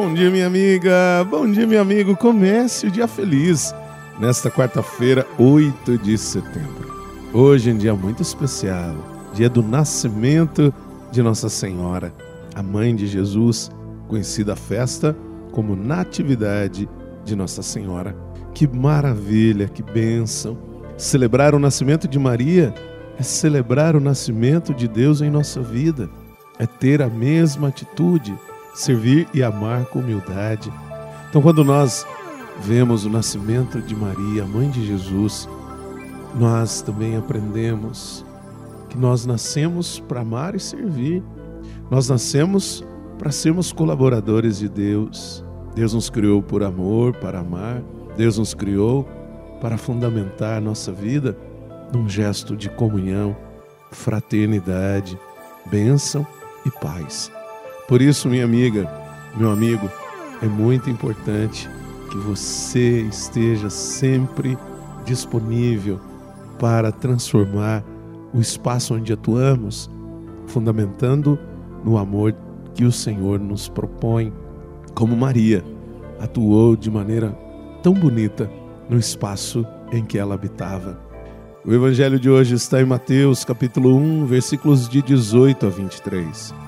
Bom dia, minha amiga. Bom dia, meu amigo. Comece o dia feliz nesta quarta-feira, 8 de setembro. Hoje é um dia muito especial, dia do nascimento de Nossa Senhora, a mãe de Jesus, conhecida a festa como Natividade de Nossa Senhora. Que maravilha, que bênção! Celebrar o nascimento de Maria é celebrar o nascimento de Deus em nossa vida, é ter a mesma atitude servir e amar com humildade. Então, quando nós vemos o nascimento de Maria, mãe de Jesus, nós também aprendemos que nós nascemos para amar e servir. Nós nascemos para sermos colaboradores de Deus. Deus nos criou por amor, para amar. Deus nos criou para fundamentar nossa vida num gesto de comunhão, fraternidade, bênção e paz. Por isso, minha amiga, meu amigo, é muito importante que você esteja sempre disponível para transformar o espaço onde atuamos, fundamentando no amor que o Senhor nos propõe, como Maria atuou de maneira tão bonita no espaço em que ela habitava. O evangelho de hoje está em Mateus, capítulo 1, versículos de 18 a 23.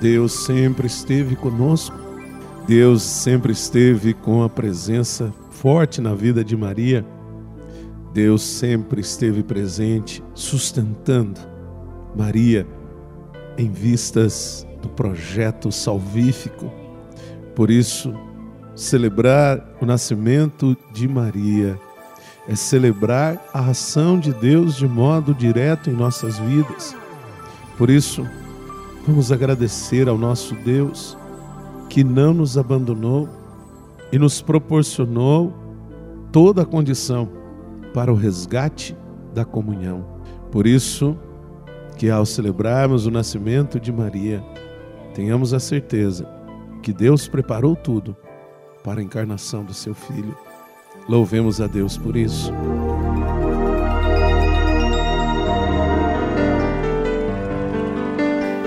Deus sempre esteve conosco. Deus sempre esteve com a presença forte na vida de Maria. Deus sempre esteve presente, sustentando Maria em vistas do projeto salvífico. Por isso, celebrar o nascimento de Maria é celebrar a ação de Deus de modo direto em nossas vidas. Por isso, Vamos agradecer ao nosso Deus que não nos abandonou e nos proporcionou toda a condição para o resgate da comunhão. Por isso, que ao celebrarmos o nascimento de Maria, tenhamos a certeza que Deus preparou tudo para a encarnação do seu filho. Louvemos a Deus por isso.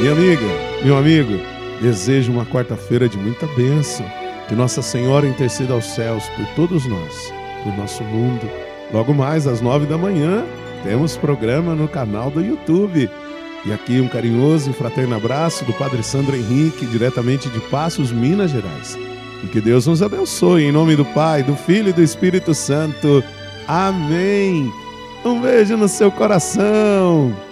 Minha amiga, meu amigo, desejo uma quarta-feira de muita bênção. Que Nossa Senhora interceda aos céus por todos nós, por nosso mundo. Logo mais às nove da manhã, temos programa no canal do YouTube. E aqui um carinhoso e fraterno abraço do Padre Sandro Henrique, diretamente de Passos, Minas Gerais. E que Deus nos abençoe, em nome do Pai, do Filho e do Espírito Santo. Amém. Um beijo no seu coração.